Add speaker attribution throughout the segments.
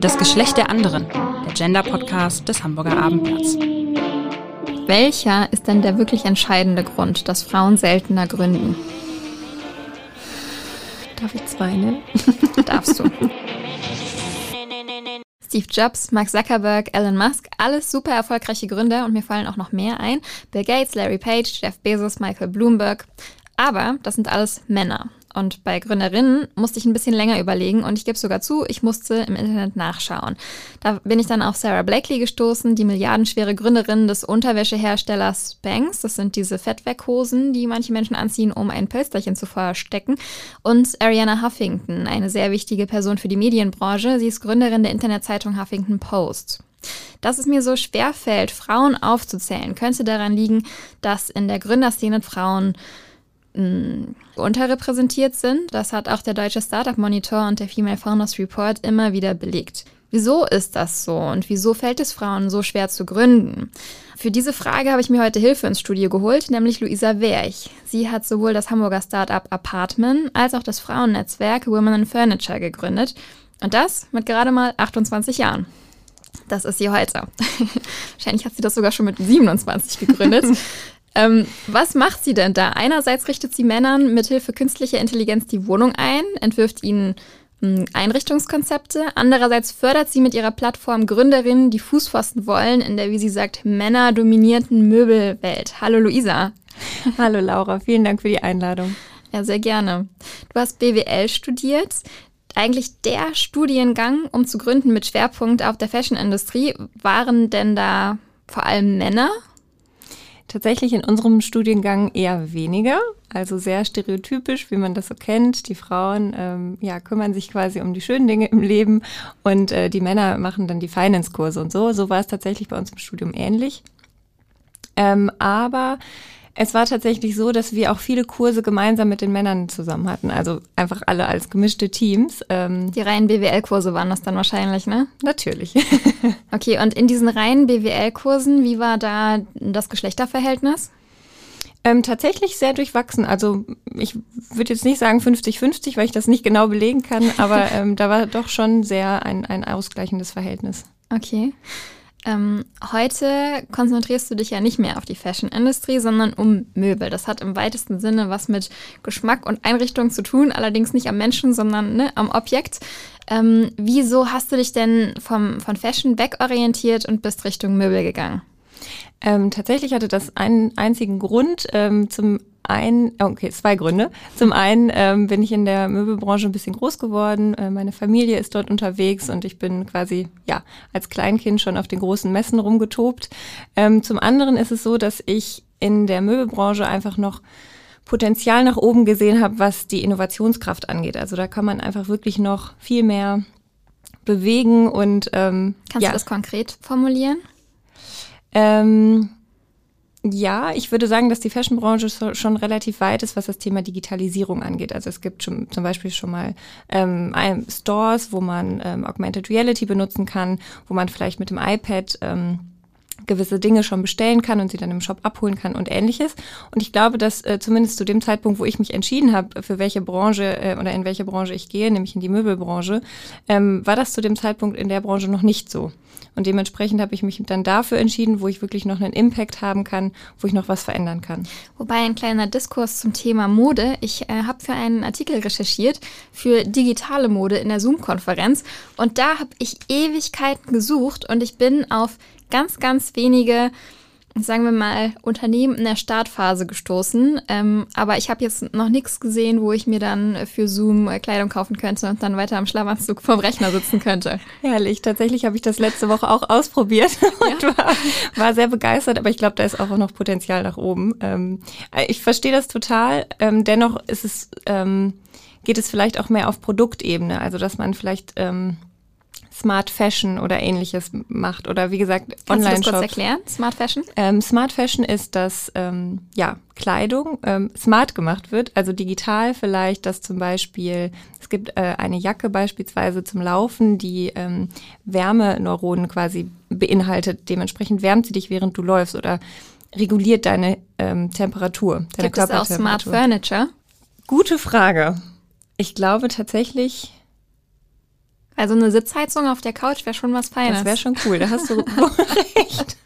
Speaker 1: Das Geschlecht der anderen, der Gender-Podcast des Hamburger Abendblatts.
Speaker 2: Welcher ist denn der wirklich entscheidende Grund, dass Frauen seltener gründen?
Speaker 3: Darf ich zwei nennen?
Speaker 2: Darfst du. Steve Jobs, Mark Zuckerberg, Elon Musk, alles super erfolgreiche Gründer und mir fallen auch noch mehr ein. Bill Gates, Larry Page, Jeff Bezos, Michael Bloomberg. Aber das sind alles Männer. Und bei Gründerinnen musste ich ein bisschen länger überlegen und ich gebe sogar zu, ich musste im Internet nachschauen. Da bin ich dann auf Sarah Blakely gestoßen, die milliardenschwere Gründerin des Unterwäscheherstellers Spanx. Das sind diese Fettweckhosen, die manche Menschen anziehen, um ein Pölsterchen zu verstecken. Und Ariana Huffington, eine sehr wichtige Person für die Medienbranche. Sie ist Gründerin der Internetzeitung Huffington Post. Dass es mir so schwer fällt, Frauen aufzuzählen, könnte daran liegen, dass in der Gründerszene Frauen unterrepräsentiert sind. Das hat auch der Deutsche Startup Monitor und der Female Founders Report immer wieder belegt. Wieso ist das so und wieso fällt es Frauen so schwer zu gründen? Für diese Frage habe ich mir heute Hilfe ins Studio geholt, nämlich Luisa Werch. Sie hat sowohl das Hamburger Startup Apartment als auch das Frauennetzwerk Women in Furniture gegründet. Und das mit gerade mal 28 Jahren. Das ist sie heute. Wahrscheinlich hat sie das sogar schon mit 27 gegründet. Ähm, was macht sie denn da? Einerseits richtet sie Männern mithilfe künstlicher Intelligenz die Wohnung ein, entwirft ihnen hm, Einrichtungskonzepte. Andererseits fördert sie mit ihrer Plattform Gründerinnen, die Fußpfosten wollen, in der, wie sie sagt, männerdominierten Möbelwelt. Hallo Luisa.
Speaker 3: Hallo Laura, vielen Dank für die Einladung.
Speaker 2: Ja, sehr gerne. Du hast BWL studiert. Eigentlich der Studiengang, um zu gründen mit Schwerpunkt auf der Fashion-Industrie. Waren denn da vor allem Männer
Speaker 3: Tatsächlich in unserem Studiengang eher weniger, also sehr stereotypisch, wie man das so kennt. Die Frauen ähm, ja, kümmern sich quasi um die schönen Dinge im Leben und äh, die Männer machen dann die Finance-Kurse und so. So war es tatsächlich bei uns im Studium ähnlich. Ähm, aber es war tatsächlich so, dass wir auch viele Kurse gemeinsam mit den Männern zusammen hatten. Also einfach alle als gemischte Teams.
Speaker 2: Ähm Die reinen BWL-Kurse waren das dann wahrscheinlich, ne?
Speaker 3: Natürlich.
Speaker 2: okay, und in diesen reinen BWL-Kursen, wie war da das Geschlechterverhältnis?
Speaker 3: Ähm, tatsächlich sehr durchwachsen. Also ich würde jetzt nicht sagen 50-50, weil ich das nicht genau belegen kann, aber ähm, da war doch schon sehr ein, ein ausgleichendes Verhältnis.
Speaker 2: Okay. Ähm, heute konzentrierst du dich ja nicht mehr auf die Fashion-Industrie, sondern um Möbel. Das hat im weitesten Sinne was mit Geschmack und Einrichtung zu tun, allerdings nicht am Menschen, sondern ne, am Objekt. Ähm, wieso hast du dich denn vom, von Fashion wegorientiert und bist Richtung Möbel gegangen?
Speaker 3: Ähm, tatsächlich hatte das einen einzigen Grund. Ähm, zum einen, oh, okay, zwei Gründe. Zum einen ähm, bin ich in der Möbelbranche ein bisschen groß geworden. Äh, meine Familie ist dort unterwegs und ich bin quasi, ja, als Kleinkind schon auf den großen Messen rumgetobt. Ähm, zum anderen ist es so, dass ich in der Möbelbranche einfach noch Potenzial nach oben gesehen habe, was die Innovationskraft angeht. Also da kann man einfach wirklich noch viel mehr bewegen und ähm,
Speaker 2: kannst ja. du das konkret formulieren?
Speaker 3: Ähm, ja, ich würde sagen, dass die Fashionbranche schon relativ weit ist, was das Thema Digitalisierung angeht. Also es gibt schon, zum Beispiel schon mal ähm, Stores, wo man ähm, Augmented Reality benutzen kann, wo man vielleicht mit dem iPad ähm, gewisse Dinge schon bestellen kann und sie dann im Shop abholen kann und ähnliches. Und ich glaube, dass äh, zumindest zu dem Zeitpunkt, wo ich mich entschieden habe, für welche Branche äh, oder in welche Branche ich gehe, nämlich in die Möbelbranche, ähm, war das zu dem Zeitpunkt in der Branche noch nicht so. Und dementsprechend habe ich mich dann dafür entschieden, wo ich wirklich noch einen Impact haben kann, wo ich noch was verändern kann.
Speaker 2: Wobei ein kleiner Diskurs zum Thema Mode. Ich äh, habe für einen Artikel recherchiert für digitale Mode in der Zoom-Konferenz und da habe ich Ewigkeiten gesucht und ich bin auf ganz, ganz wenige sagen wir mal, Unternehmen in der Startphase gestoßen. Ähm, aber ich habe jetzt noch nichts gesehen, wo ich mir dann für Zoom äh, Kleidung kaufen könnte und dann weiter am Schlafanzug vom Rechner sitzen könnte.
Speaker 3: Herrlich. Tatsächlich habe ich das letzte Woche auch ausprobiert und ja. war, war, sehr begeistert. Aber ich glaube, da ist auch noch Potenzial nach oben. Ähm, ich verstehe das total. Ähm, dennoch ist es, ähm, geht es vielleicht auch mehr auf Produktebene. Also, dass man vielleicht ähm, Smart Fashion oder ähnliches macht oder wie gesagt
Speaker 2: Online-Shops. Kannst du das kurz erklären, Smart Fashion?
Speaker 3: Ähm, Smart Fashion ist, dass ähm, ja, Kleidung ähm, smart gemacht wird, also digital vielleicht, dass zum Beispiel, es gibt äh, eine Jacke beispielsweise zum Laufen, die ähm, Wärmeneuronen quasi beinhaltet. Dementsprechend wärmt sie dich, während du läufst oder reguliert deine ähm, Temperatur, deine
Speaker 2: Gibt es auch Smart Furniture?
Speaker 3: Gute Frage. Ich glaube tatsächlich
Speaker 2: Also eine Sitzheizung auf der Couch wäre schon was Feines.
Speaker 3: Das wäre schon cool, da hast du recht.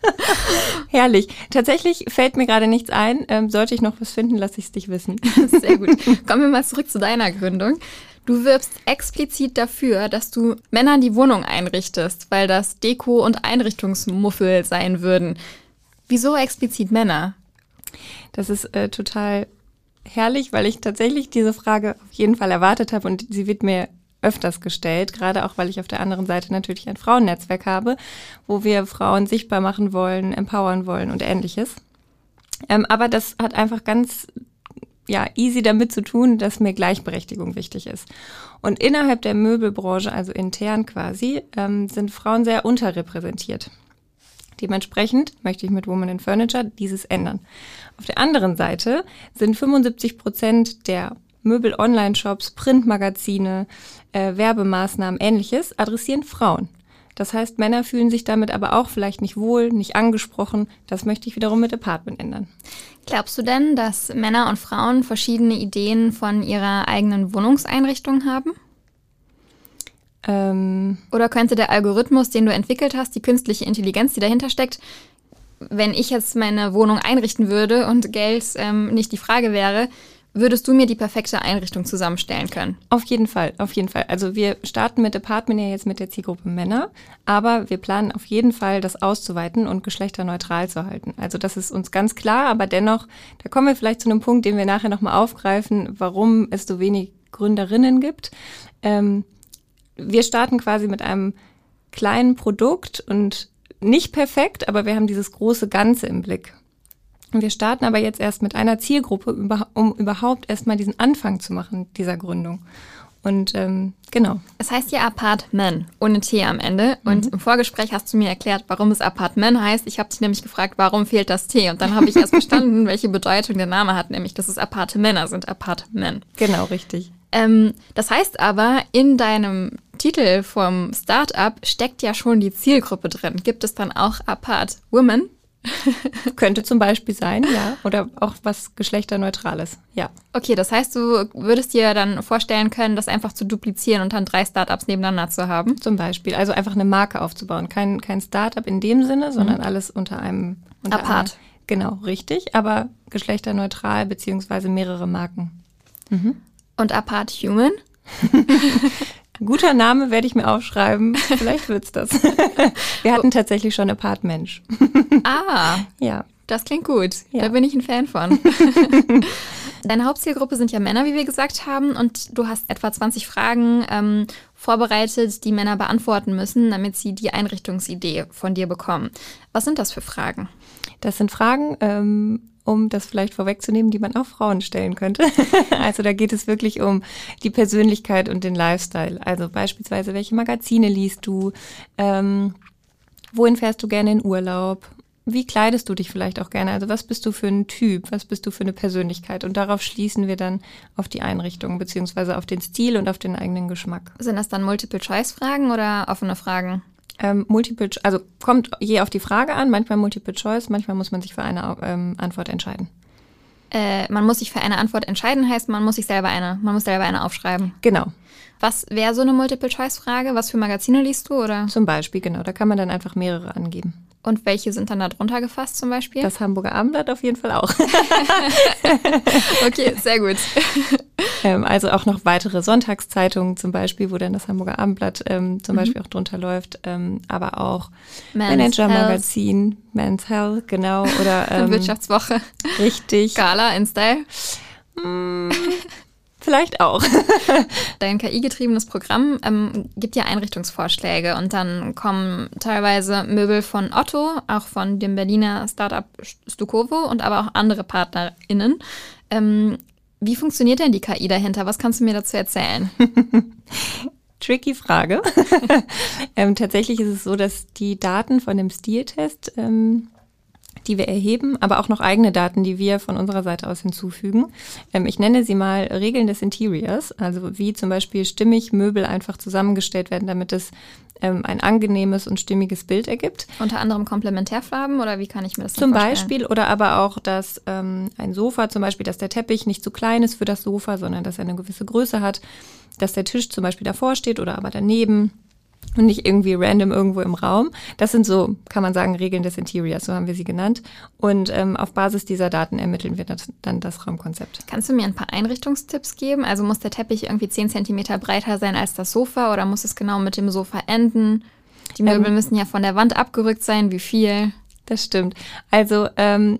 Speaker 3: Herrlich. Tatsächlich fällt mir gerade nichts ein. Ähm, sollte ich noch was finden, lasse ich es dich wissen.
Speaker 2: Sehr gut. Kommen wir mal zurück zu deiner Gründung. Du wirbst explizit dafür, dass du Männern die Wohnung einrichtest, weil das Deko- und Einrichtungsmuffel sein würden. Wieso explizit Männer?
Speaker 3: Das ist äh, total herrlich, weil ich tatsächlich diese Frage auf jeden Fall erwartet habe und sie wird mir öfters gestellt, gerade auch weil ich auf der anderen Seite natürlich ein Frauennetzwerk habe, wo wir Frauen sichtbar machen wollen, empowern wollen und ähnliches. Ähm, aber das hat einfach ganz ja, easy damit zu tun, dass mir Gleichberechtigung wichtig ist. Und innerhalb der Möbelbranche, also intern quasi, ähm, sind Frauen sehr unterrepräsentiert. Dementsprechend möchte ich mit Women in Furniture dieses ändern. Auf der anderen Seite sind 75 Prozent der Möbel-Online-Shops, Printmagazine, äh, Werbemaßnahmen, ähnliches adressieren Frauen. Das heißt, Männer fühlen sich damit aber auch vielleicht nicht wohl, nicht angesprochen. Das möchte ich wiederum mit Apartment ändern.
Speaker 2: Glaubst du denn, dass Männer und Frauen verschiedene Ideen von ihrer eigenen Wohnungseinrichtung haben? Ähm Oder könnte der Algorithmus, den du entwickelt hast, die künstliche Intelligenz, die dahinter steckt, wenn ich jetzt meine Wohnung einrichten würde und Geld ähm, nicht die Frage wäre, würdest du mir die perfekte Einrichtung zusammenstellen können?
Speaker 3: Auf jeden Fall, auf jeden Fall. Also wir starten mit Apartment ja jetzt mit der Zielgruppe Männer, aber wir planen auf jeden Fall, das auszuweiten und geschlechterneutral zu halten. Also das ist uns ganz klar, aber dennoch, da kommen wir vielleicht zu einem Punkt, den wir nachher nochmal aufgreifen, warum es so wenig Gründerinnen gibt. Ähm, wir starten quasi mit einem kleinen Produkt und nicht perfekt, aber wir haben dieses große Ganze im Blick. Wir starten aber jetzt erst mit einer Zielgruppe, um überhaupt erstmal diesen Anfang zu machen, dieser Gründung. Und ähm, genau.
Speaker 2: Es heißt ja Apartment, ohne T am Ende. Und mhm. im Vorgespräch hast du mir erklärt, warum es Apartment heißt. Ich habe dich nämlich gefragt, warum fehlt das T? Und dann habe ich erst verstanden, welche Bedeutung der Name hat, nämlich dass es Apartmänner sind, Apartment.
Speaker 3: Genau, richtig.
Speaker 2: Ähm, das heißt aber, in deinem Titel vom Startup steckt ja schon die Zielgruppe drin. Gibt es dann auch Apart Women?
Speaker 3: Könnte zum Beispiel sein, ja. Oder auch was Geschlechterneutrales, ja.
Speaker 2: Okay, das heißt, du würdest dir dann vorstellen können, das einfach zu duplizieren und dann drei Startups nebeneinander zu haben?
Speaker 3: Zum Beispiel, also einfach eine Marke aufzubauen. Kein, kein Startup in dem Sinne, sondern mhm. alles unter einem... Unter
Speaker 2: Apart.
Speaker 3: Einem, genau, richtig, aber geschlechterneutral beziehungsweise mehrere Marken.
Speaker 2: Mhm. Und Apart Human?
Speaker 3: Guter Name werde ich mir aufschreiben. Vielleicht wird's das. Wir hatten tatsächlich schon Apart Mensch.
Speaker 2: Ah.
Speaker 3: Ja.
Speaker 2: Das klingt gut. Ja. Da bin ich ein Fan von. Deine Hauptzielgruppe sind ja Männer, wie wir gesagt haben, und du hast etwa 20 Fragen ähm, vorbereitet, die Männer beantworten müssen, damit sie die Einrichtungsidee von dir bekommen. Was sind das für Fragen?
Speaker 3: Das sind Fragen, ähm, um das vielleicht vorwegzunehmen, die man auch Frauen stellen könnte. also da geht es wirklich um die Persönlichkeit und den Lifestyle. Also beispielsweise, welche Magazine liest du? Ähm, wohin fährst du gerne in Urlaub? Wie kleidest du dich vielleicht auch gerne? Also was bist du für ein Typ? Was bist du für eine Persönlichkeit? Und darauf schließen wir dann auf die Einrichtung beziehungsweise auf den Stil und auf den eigenen Geschmack.
Speaker 2: Sind das dann Multiple-Choice-Fragen oder offene Fragen?
Speaker 3: Ähm, Multiple, also kommt je auf die Frage an, manchmal Multiple Choice, manchmal muss man sich für eine ähm, Antwort entscheiden.
Speaker 2: Äh, man muss sich für eine Antwort entscheiden, heißt, man muss sich selber eine, man muss selber eine aufschreiben.
Speaker 3: Genau.
Speaker 2: Was wäre so eine Multiple-Choice-Frage? Was für Magazine liest du, oder?
Speaker 3: Zum Beispiel, genau. Da kann man dann einfach mehrere angeben.
Speaker 2: Und welche sind dann da drunter gefasst zum Beispiel?
Speaker 3: Das Hamburger Abendblatt auf jeden Fall auch.
Speaker 2: okay, sehr gut.
Speaker 3: Ähm, also auch noch weitere Sonntagszeitungen zum Beispiel, wo dann das Hamburger Abendblatt ähm, zum mhm. Beispiel auch drunter läuft. Ähm, aber auch Manager Magazin, Men's Health, genau. Oder
Speaker 2: ähm, Wirtschaftswoche.
Speaker 3: Richtig.
Speaker 2: Gala in Style.
Speaker 3: Mm, Vielleicht auch.
Speaker 2: Dein KI-getriebenes Programm ähm, gibt ja Einrichtungsvorschläge und dann kommen teilweise Möbel von Otto, auch von dem Berliner Startup Stukovo und aber auch andere PartnerInnen. Ähm, wie funktioniert denn die KI dahinter? Was kannst du mir dazu erzählen?
Speaker 3: Tricky Frage. ähm, tatsächlich ist es so, dass die Daten von dem Stiltest ähm, die wir erheben, aber auch noch eigene Daten, die wir von unserer Seite aus hinzufügen. Ähm, ich nenne sie mal Regeln des Interiors, also wie zum Beispiel stimmig Möbel einfach zusammengestellt werden, damit es ähm, ein angenehmes und stimmiges Bild ergibt.
Speaker 2: Unter anderem Komplementärfarben oder wie kann ich mir das
Speaker 3: Zum Beispiel oder aber auch, dass ähm, ein Sofa zum Beispiel, dass der Teppich nicht zu klein ist für das Sofa, sondern dass er eine gewisse Größe hat, dass der Tisch zum Beispiel davor steht oder aber daneben und nicht irgendwie random irgendwo im Raum. Das sind so, kann man sagen, Regeln des Interiors, so haben wir sie genannt. Und ähm, auf Basis dieser Daten ermitteln wir das, dann das Raumkonzept.
Speaker 2: Kannst du mir ein paar Einrichtungstipps geben? Also muss der Teppich irgendwie 10 cm breiter sein als das Sofa oder muss es genau mit dem Sofa enden? Die Möbel ähm, müssen ja von der Wand abgerückt sein. Wie viel?
Speaker 3: Das stimmt. Also ähm,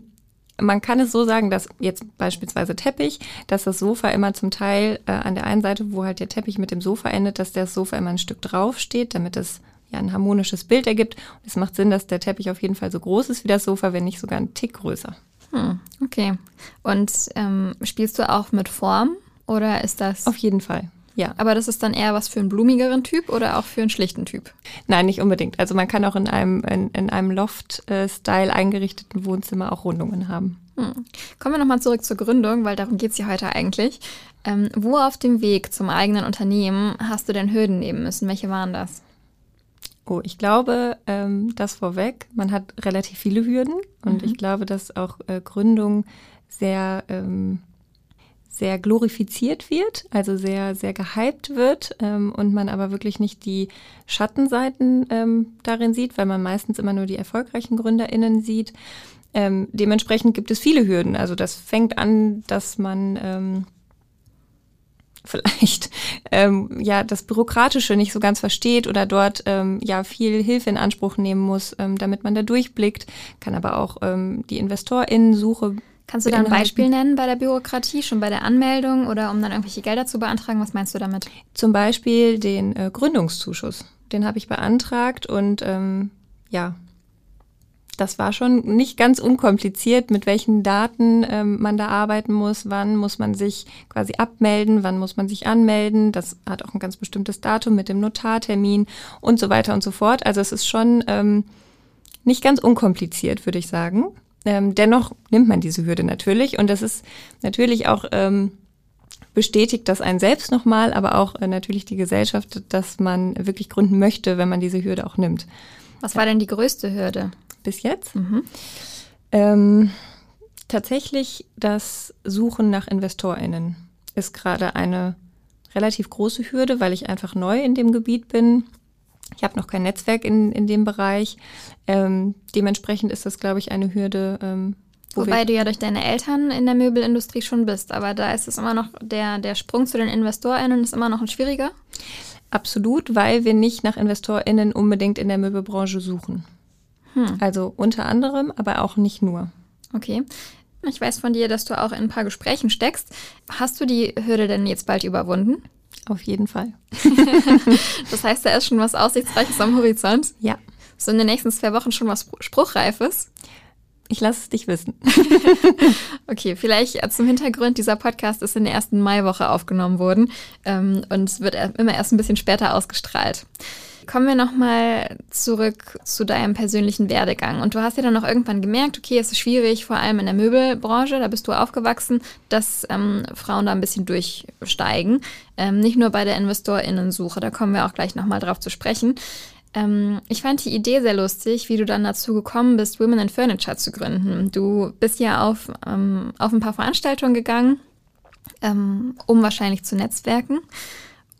Speaker 3: man kann es so sagen, dass jetzt beispielsweise Teppich, dass das Sofa immer zum Teil äh, an der einen Seite, wo halt der Teppich mit dem Sofa endet, dass das Sofa immer ein Stück drauf steht, damit es ja ein harmonisches Bild ergibt. Und es macht Sinn, dass der Teppich auf jeden Fall so groß ist wie das Sofa, wenn nicht sogar ein Tick größer.
Speaker 2: Hm, okay. Und ähm, spielst du auch mit Form oder ist das?
Speaker 3: Auf jeden Fall. Ja.
Speaker 2: Aber das ist dann eher was für einen blumigeren Typ oder auch für einen schlichten Typ?
Speaker 3: Nein, nicht unbedingt. Also man kann auch in einem, in, in einem Loft-Style eingerichteten Wohnzimmer auch Rundungen haben.
Speaker 2: Hm. Kommen wir nochmal zurück zur Gründung, weil darum geht es ja heute eigentlich. Ähm, wo auf dem Weg zum eigenen Unternehmen hast du denn Hürden nehmen müssen? Welche waren das?
Speaker 3: Oh, ich glaube, ähm, das vorweg, man hat relativ viele Hürden und mhm. ich glaube, dass auch äh, Gründung sehr ähm, sehr glorifiziert wird, also sehr, sehr gehypt wird ähm, und man aber wirklich nicht die Schattenseiten ähm, darin sieht, weil man meistens immer nur die erfolgreichen GründerInnen sieht. Ähm, dementsprechend gibt es viele Hürden. Also das fängt an, dass man ähm, vielleicht ähm, ja das Bürokratische nicht so ganz versteht oder dort ähm, ja viel Hilfe in Anspruch nehmen muss, ähm, damit man da durchblickt, kann aber auch ähm, die InvestorInnen-Suche
Speaker 2: Kannst du da ein Beispiel nennen bei der Bürokratie, schon bei der Anmeldung oder um dann irgendwelche Gelder zu beantragen? Was meinst du damit?
Speaker 3: Zum Beispiel den äh, Gründungszuschuss. Den habe ich beantragt und ähm, ja, das war schon nicht ganz unkompliziert, mit welchen Daten ähm, man da arbeiten muss, wann muss man sich quasi abmelden, wann muss man sich anmelden. Das hat auch ein ganz bestimmtes Datum mit dem Notartermin und so weiter und so fort. Also es ist schon ähm, nicht ganz unkompliziert, würde ich sagen. Ähm, dennoch nimmt man diese Hürde natürlich und das ist natürlich auch ähm, bestätigt das einen selbst nochmal, aber auch äh, natürlich die Gesellschaft, dass man wirklich gründen möchte, wenn man diese Hürde auch nimmt.
Speaker 2: Was war denn die größte Hürde?
Speaker 3: Bis jetzt? Mhm. Ähm, tatsächlich das Suchen nach InvestorInnen ist gerade eine relativ große Hürde, weil ich einfach neu in dem Gebiet bin ich habe noch kein Netzwerk in, in dem Bereich. Ähm, dementsprechend ist das, glaube ich, eine Hürde. Ähm,
Speaker 2: wo Wobei du ja durch deine Eltern in der Möbelindustrie schon bist, aber da ist es immer noch, der, der Sprung zu den InvestorInnen ist immer noch ein schwieriger?
Speaker 3: Absolut, weil wir nicht nach InvestorInnen unbedingt in der Möbelbranche suchen. Hm. Also unter anderem, aber auch nicht nur.
Speaker 2: Okay. Ich weiß von dir, dass du auch in ein paar Gesprächen steckst. Hast du die Hürde denn jetzt bald überwunden?
Speaker 3: Auf jeden Fall.
Speaker 2: das heißt, da ist schon was Aussichtsreiches am Horizont.
Speaker 3: Ja.
Speaker 2: So in den nächsten zwei Wochen schon was Spruchreifes.
Speaker 3: Ich lasse es dich wissen.
Speaker 2: okay, vielleicht zum Hintergrund, dieser Podcast ist in der ersten Maiwoche aufgenommen worden ähm, und wird immer erst ein bisschen später ausgestrahlt. Kommen wir nochmal zurück zu deinem persönlichen Werdegang. Und du hast ja dann auch irgendwann gemerkt, okay, es ist schwierig, vor allem in der Möbelbranche, da bist du aufgewachsen, dass ähm, Frauen da ein bisschen durchsteigen. Ähm, nicht nur bei der InvestorInnensuche, da kommen wir auch gleich nochmal drauf zu sprechen. Ähm, ich fand die Idee sehr lustig, wie du dann dazu gekommen bist, Women in Furniture zu gründen. Du bist ja auf, ähm, auf ein paar Veranstaltungen gegangen, ähm, um wahrscheinlich zu netzwerken.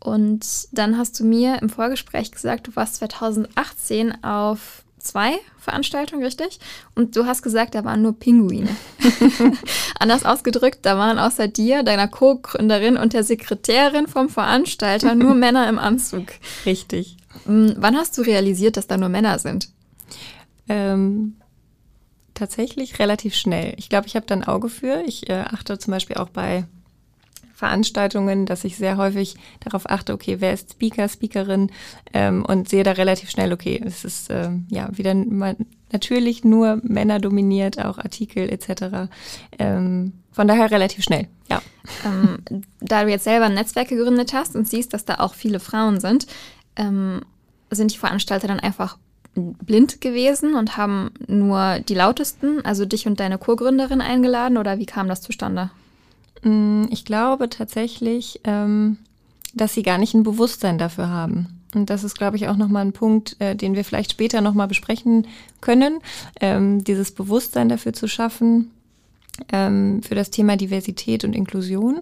Speaker 2: Und dann hast du mir im Vorgespräch gesagt, du warst 2018 auf zwei Veranstaltungen, richtig? Und du hast gesagt, da waren nur Pinguine. Anders ausgedrückt, da waren außer dir, deiner Co-Gründerin und der Sekretärin vom Veranstalter nur Männer im Anzug.
Speaker 3: Richtig.
Speaker 2: Hm, wann hast du realisiert, dass da nur Männer sind?
Speaker 3: Ähm, tatsächlich relativ schnell. Ich glaube, ich habe da ein Auge für. Ich äh, achte zum Beispiel auch bei Veranstaltungen, dass ich sehr häufig darauf achte, okay, wer ist Speaker, Speakerin ähm, und sehe da relativ schnell, okay, es ist ähm, ja wieder mal natürlich nur Männer dominiert, auch Artikel etc. Ähm, von daher relativ schnell, ja.
Speaker 2: Ähm, da du jetzt selber ein Netzwerk gegründet hast und siehst, dass da auch viele Frauen sind, ähm, sind die Veranstalter dann einfach blind gewesen und haben nur die lautesten, also dich und deine Co-Gründerin eingeladen oder wie kam das zustande?
Speaker 3: Mm, ich glaube tatsächlich, ähm, dass sie gar nicht ein Bewusstsein dafür haben. Und das ist, glaube ich, auch nochmal ein Punkt, äh, den wir vielleicht später nochmal besprechen können, ähm, dieses Bewusstsein dafür zu schaffen, ähm, für das Thema Diversität und Inklusion.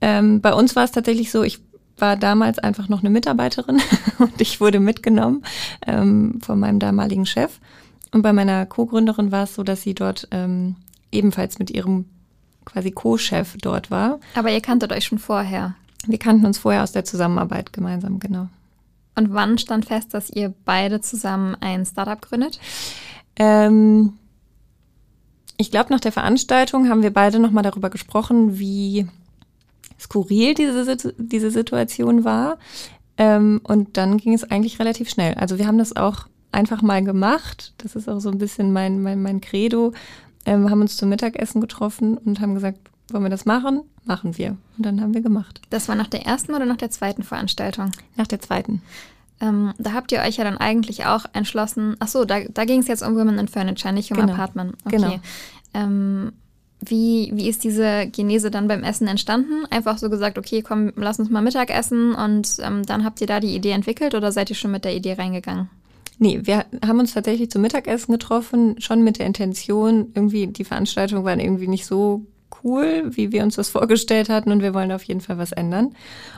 Speaker 3: Bei uns war es tatsächlich so, ich war damals einfach noch eine Mitarbeiterin und ich wurde mitgenommen von meinem damaligen Chef. Und bei meiner Co-Gründerin war es so, dass sie dort ebenfalls mit ihrem quasi Co-Chef dort war.
Speaker 2: Aber ihr kanntet euch schon vorher.
Speaker 3: Wir kannten uns vorher aus der Zusammenarbeit gemeinsam, genau.
Speaker 2: Und wann stand fest, dass ihr beide zusammen ein Startup gründet?
Speaker 3: Ähm, ich glaube, nach der Veranstaltung haben wir beide nochmal darüber gesprochen, wie skurril diese, diese Situation war. Ähm, und dann ging es eigentlich relativ schnell. Also wir haben das auch einfach mal gemacht. Das ist auch so ein bisschen mein, mein, mein Credo. Ähm, haben uns zum Mittagessen getroffen und haben gesagt, wollen wir das machen? Machen wir. Und dann haben wir gemacht.
Speaker 2: Das war nach der ersten oder nach der zweiten Veranstaltung?
Speaker 3: Nach der zweiten.
Speaker 2: Ähm, da habt ihr euch ja dann eigentlich auch entschlossen, ach so, da, da ging es jetzt um Women in Furniture, nicht um
Speaker 3: Genau.
Speaker 2: Apartment. Okay.
Speaker 3: Genau.
Speaker 2: Ähm, wie, wie ist diese Genese dann beim Essen entstanden? Einfach so gesagt, okay, komm, lass uns mal Mittag essen und ähm, dann habt ihr da die Idee entwickelt oder seid ihr schon mit der Idee reingegangen?
Speaker 3: Nee, wir haben uns tatsächlich zum Mittagessen getroffen, schon mit der Intention, irgendwie die Veranstaltung war irgendwie nicht so cool, wie wir uns das vorgestellt hatten und wir wollen auf jeden Fall was ändern.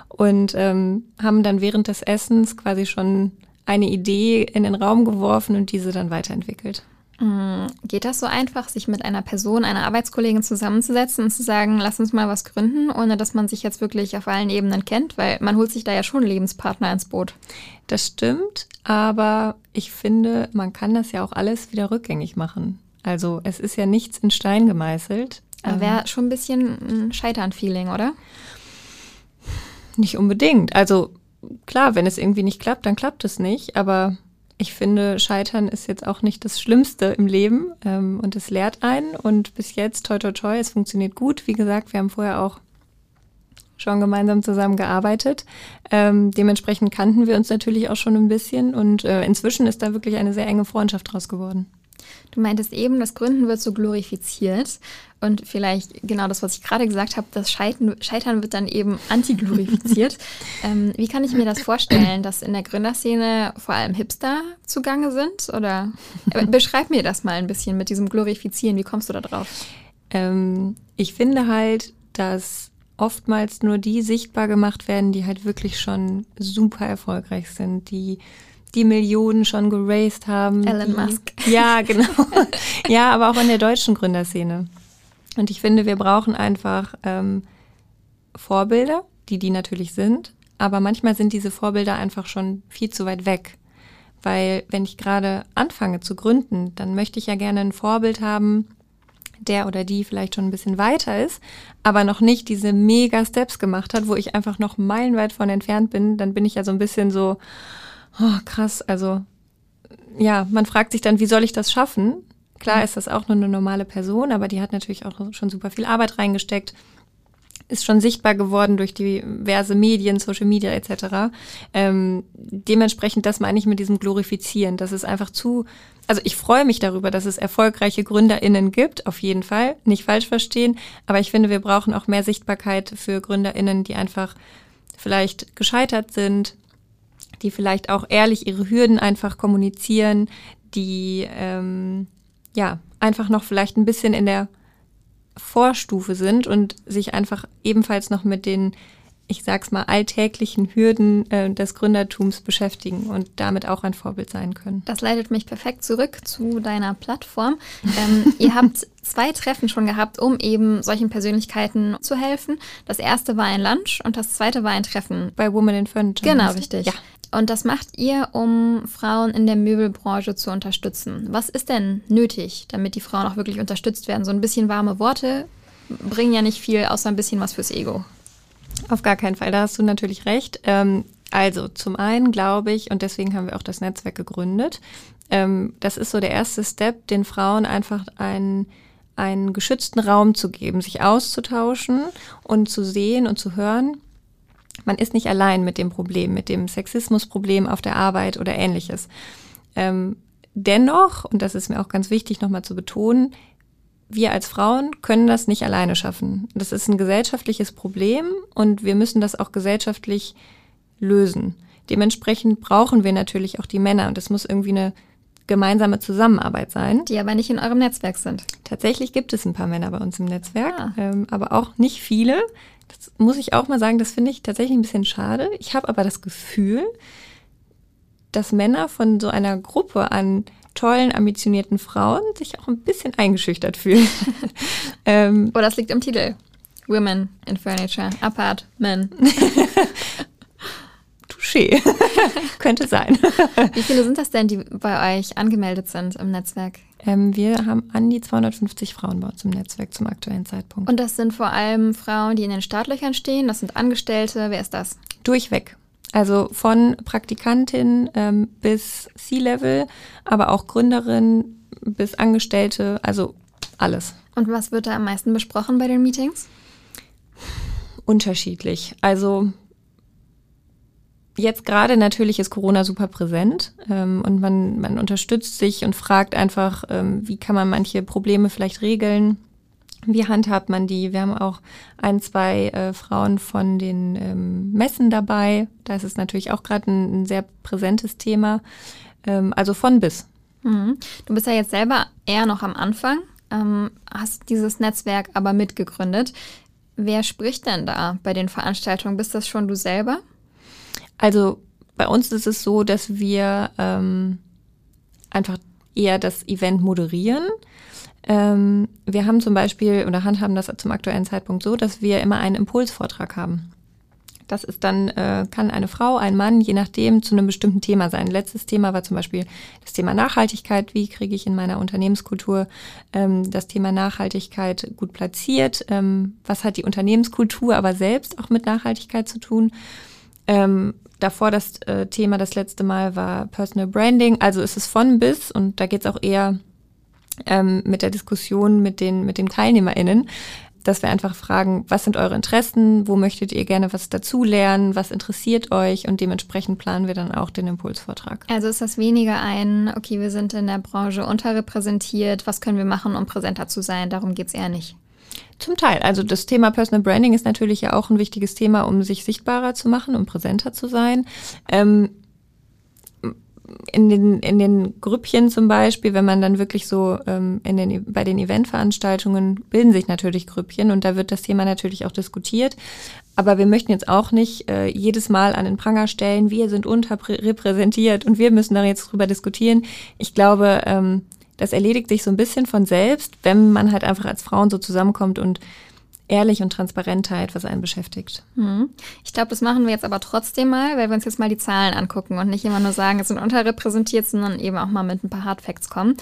Speaker 3: Und ähm, haben dann während des Essens quasi schon eine Idee in den Raum geworfen und diese dann weiterentwickelt.
Speaker 2: Mm, Geht das so einfach, sich mit einer Person, einer Arbeitskollegin zusammenzusetzen und zu sagen, lass uns mal was gründen, ohne dass man sich jetzt wirklich auf allen Ebenen kennt? Weil man holt sich da ja schon Lebenspartner ins Boot.
Speaker 3: Das stimmt, aber ich finde, man kann das ja auch alles wieder rückgängig machen. Also es ist ja nichts in Stein gemeißelt.
Speaker 2: Aber Wäre schon ein bisschen ein Scheitern-Feeling, oder?
Speaker 3: Nicht unbedingt. Also klar, wenn es irgendwie nicht klappt, dann klappt es nicht. Aber ich finde, Scheitern ist jetzt auch nicht das Schlimmste im Leben ähm, und es lehrt einen. Und bis jetzt, toi toi toi, es funktioniert gut. Wie gesagt, wir haben vorher auch schon gemeinsam zusammengearbeitet. Ähm, dementsprechend kannten wir uns natürlich auch schon ein bisschen und äh, inzwischen ist da wirklich eine sehr enge Freundschaft draus geworden.
Speaker 2: Du meintest eben, das Gründen wird so glorifiziert. Und vielleicht genau das, was ich gerade gesagt habe, das Scheitern, Scheitern wird dann eben antiglorifiziert. ähm, wie kann ich mir das vorstellen, dass in der Gründerszene vor allem Hipster zugange sind? Oder äh, beschreib mir das mal ein bisschen mit diesem Glorifizieren. Wie kommst du da drauf?
Speaker 3: Ähm, ich finde halt, dass oftmals nur die sichtbar gemacht werden, die halt wirklich schon super erfolgreich sind, die die Millionen schon geraced haben.
Speaker 2: Elon
Speaker 3: die,
Speaker 2: Musk.
Speaker 3: Ja, genau. ja, aber auch in der deutschen Gründerszene. Und ich finde, wir brauchen einfach ähm, Vorbilder, die die natürlich sind, aber manchmal sind diese Vorbilder einfach schon viel zu weit weg. Weil wenn ich gerade anfange zu gründen, dann möchte ich ja gerne ein Vorbild haben, der oder die vielleicht schon ein bisschen weiter ist, aber noch nicht diese mega Steps gemacht hat, wo ich einfach noch meilenweit von entfernt bin, dann bin ich ja so ein bisschen so, oh, krass, also ja, man fragt sich dann, wie soll ich das schaffen? Klar ist das auch nur eine normale Person, aber die hat natürlich auch schon super viel Arbeit reingesteckt, ist schon sichtbar geworden durch diverse Medien, Social Media etc. Ähm, dementsprechend, das meine ich mit diesem Glorifizieren. Das ist einfach zu, also ich freue mich darüber, dass es erfolgreiche GründerInnen gibt, auf jeden Fall, nicht falsch verstehen, aber ich finde, wir brauchen auch mehr Sichtbarkeit für GründerInnen, die einfach vielleicht gescheitert sind, die vielleicht auch ehrlich ihre Hürden einfach kommunizieren, die ähm, ja einfach noch vielleicht ein bisschen in der Vorstufe sind und sich einfach ebenfalls noch mit den, ich sag's mal, alltäglichen Hürden äh, des Gründertums beschäftigen und damit auch ein Vorbild sein können.
Speaker 2: Das leitet mich perfekt zurück zu deiner Plattform. Ähm, ihr habt zwei Treffen schon gehabt, um eben solchen Persönlichkeiten zu helfen. Das erste war ein Lunch und das zweite war ein Treffen.
Speaker 3: Bei Women in Furniture.
Speaker 2: Genau, richtig.
Speaker 3: Ja.
Speaker 2: Und das macht ihr, um Frauen in der Möbelbranche zu unterstützen. Was ist denn nötig, damit die Frauen auch wirklich unterstützt werden? So ein bisschen warme Worte bringen ja nicht viel, außer ein bisschen was fürs Ego.
Speaker 3: Auf gar keinen Fall, da hast du natürlich recht. Ähm, also zum einen glaube ich, und deswegen haben wir auch das Netzwerk gegründet, ähm, das ist so der erste Step, den Frauen einfach einen, einen geschützten Raum zu geben, sich auszutauschen und zu sehen und zu hören. Man ist nicht allein mit dem Problem, mit dem Sexismusproblem auf der Arbeit oder ähnliches. Ähm, dennoch, und das ist mir auch ganz wichtig nochmal zu betonen, wir als Frauen können das nicht alleine schaffen. Das ist ein gesellschaftliches Problem und wir müssen das auch gesellschaftlich lösen. Dementsprechend brauchen wir natürlich auch die Männer und es muss irgendwie eine gemeinsame Zusammenarbeit sein.
Speaker 2: Die aber nicht in eurem Netzwerk sind.
Speaker 3: Tatsächlich gibt es ein paar Männer bei uns im Netzwerk,
Speaker 2: Ah.
Speaker 3: ähm, aber auch nicht viele. Das muss ich auch mal sagen, das finde ich tatsächlich ein bisschen schade. Ich habe aber das Gefühl, dass Männer von so einer Gruppe an tollen, ambitionierten Frauen sich auch ein bisschen eingeschüchtert fühlen. ähm,
Speaker 2: Oh, das liegt im Titel. Women in Furniture. Apart Men.
Speaker 3: Touché. Könnte sein.
Speaker 2: Wie viele sind das denn, die bei euch angemeldet sind im Netzwerk?
Speaker 3: Ähm, wir haben an die 250 Frauen bei uns im Netzwerk zum aktuellen Zeitpunkt.
Speaker 2: Und das sind vor allem Frauen, die in den Startlöchern stehen. Das sind Angestellte. Wer ist das?
Speaker 3: Durchweg. Also von Praktikantin ähm, bis C-Level, aber auch Gründerin bis Angestellte, also alles.
Speaker 2: Und was wird da am meisten besprochen bei den Meetings?
Speaker 3: Unterschiedlich. Also jetzt gerade natürlich ist Corona super präsent ähm, und man, man unterstützt sich und fragt einfach, ähm, wie kann man manche Probleme vielleicht regeln. Wie handhabt man die? Wir haben auch ein, zwei äh, Frauen von den ähm, Messen dabei. Da ist es natürlich auch gerade ein, ein sehr präsentes Thema. Ähm, also von bis.
Speaker 2: Mhm. Du bist ja jetzt selber eher noch am Anfang, ähm, hast dieses Netzwerk aber mitgegründet. Wer spricht denn da bei den Veranstaltungen? Bist das schon du selber?
Speaker 3: Also bei uns ist es so, dass wir ähm, einfach eher das Event moderieren. Ähm, wir haben zum Beispiel oder handhaben das zum aktuellen Zeitpunkt so, dass wir immer einen Impulsvortrag haben. Das ist dann, äh, kann eine Frau, ein Mann, je nachdem, zu einem bestimmten Thema sein. Letztes Thema war zum Beispiel das Thema Nachhaltigkeit. Wie kriege ich in meiner Unternehmenskultur ähm, das Thema Nachhaltigkeit gut platziert? Ähm, was hat die Unternehmenskultur aber selbst auch mit Nachhaltigkeit zu tun? Ähm, davor das äh, Thema das letzte Mal war Personal Branding. Also ist es von bis und da geht es auch eher ähm, mit der Diskussion mit den, mit den TeilnehmerInnen, dass wir einfach fragen, was sind eure Interessen, wo möchtet ihr gerne was dazulernen, was interessiert euch und dementsprechend planen wir dann auch den Impulsvortrag.
Speaker 2: Also ist das weniger ein, okay, wir sind in der Branche unterrepräsentiert, was können wir machen, um präsenter zu sein? Darum geht's eher nicht.
Speaker 3: Zum Teil. Also das Thema Personal Branding ist natürlich ja auch ein wichtiges Thema, um sich sichtbarer zu machen, um präsenter zu sein. Ähm, in den, in den Grüppchen zum Beispiel, wenn man dann wirklich so ähm, in den, bei den Eventveranstaltungen bilden sich natürlich Grüppchen und da wird das Thema natürlich auch diskutiert. Aber wir möchten jetzt auch nicht äh, jedes Mal an den Pranger stellen, wir sind unterrepräsentiert und wir müssen da jetzt drüber diskutieren. Ich glaube, ähm, das erledigt sich so ein bisschen von selbst, wenn man halt einfach als Frauen so zusammenkommt und ehrlich und Transparentheit, was einen beschäftigt.
Speaker 2: Hm. Ich glaube, das machen wir jetzt aber trotzdem mal, weil wir uns jetzt mal die Zahlen angucken und nicht immer nur sagen, es sind unterrepräsentiert, sondern eben auch mal mit ein paar Hardfacts kommen.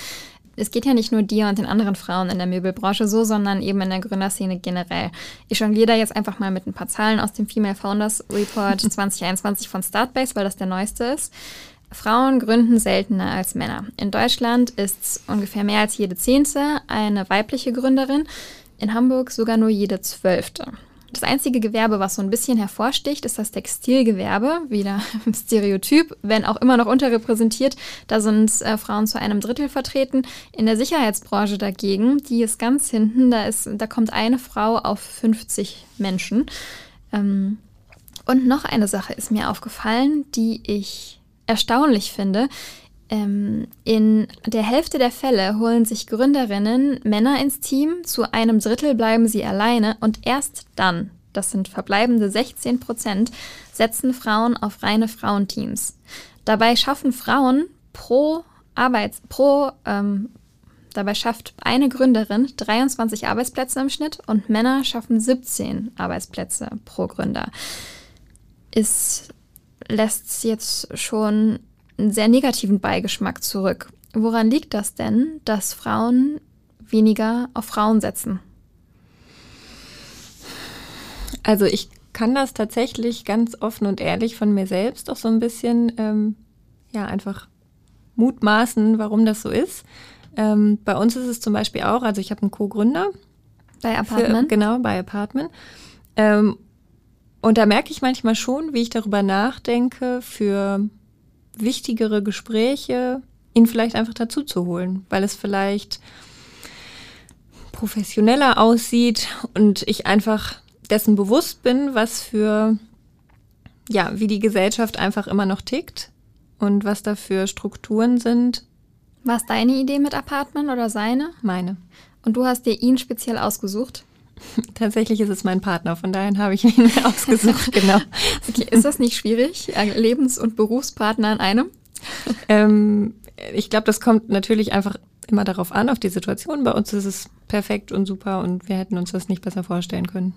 Speaker 2: Es geht ja nicht nur dir und den anderen Frauen in der Möbelbranche so, sondern eben in der Gründerszene generell. Ich jongliere da jetzt einfach mal mit ein paar Zahlen aus dem Female Founders Report 2021 von Startbase, weil das der neueste ist. Frauen gründen seltener als Männer. In Deutschland ist ungefähr mehr als jede zehnte eine weibliche Gründerin in Hamburg sogar nur jede zwölfte. Das einzige Gewerbe, was so ein bisschen hervorsticht, ist das Textilgewerbe. Wieder ein Stereotyp, wenn auch immer noch unterrepräsentiert. Da sind äh, Frauen zu einem Drittel vertreten. In der Sicherheitsbranche dagegen, die ist ganz hinten. Da, ist, da kommt eine Frau auf 50 Menschen. Ähm, und noch eine Sache ist mir aufgefallen, die ich erstaunlich finde. Ähm, in der Hälfte der Fälle holen sich Gründerinnen Männer ins Team, zu einem Drittel bleiben sie alleine und erst dann, das sind verbleibende 16 Prozent, setzen Frauen auf reine Frauenteams. Dabei schaffen Frauen pro Arbeits, pro, ähm, dabei schafft eine Gründerin 23 Arbeitsplätze im Schnitt und Männer schaffen 17 Arbeitsplätze pro Gründer. Ist, lässt jetzt schon einen sehr negativen Beigeschmack zurück. Woran liegt das denn, dass Frauen weniger auf Frauen setzen?
Speaker 3: Also ich kann das tatsächlich ganz offen und ehrlich von mir selbst auch so ein bisschen, ähm, ja, einfach mutmaßen, warum das so ist. Ähm, bei uns ist es zum Beispiel auch, also ich habe einen Co-Gründer.
Speaker 2: Bei Apartment?
Speaker 3: Für, genau, bei Apartment. Ähm, und da merke ich manchmal schon, wie ich darüber nachdenke, für wichtigere Gespräche ihn vielleicht einfach dazu zu holen, weil es vielleicht professioneller aussieht und ich einfach dessen bewusst bin, was für, ja, wie die Gesellschaft einfach immer noch tickt und was da für Strukturen sind,
Speaker 2: War es deine Idee mit Apartment oder seine?
Speaker 3: Meine.
Speaker 2: Und du hast dir ihn speziell ausgesucht?
Speaker 3: Tatsächlich ist es mein Partner, von daher habe ich ihn ausgesucht, genau.
Speaker 2: Okay, ist das nicht schwierig? Lebens- und Berufspartner in einem?
Speaker 3: Ähm, ich glaube, das kommt natürlich einfach immer darauf an, auf die Situation. Bei uns ist es perfekt und super und wir hätten uns das nicht besser vorstellen können.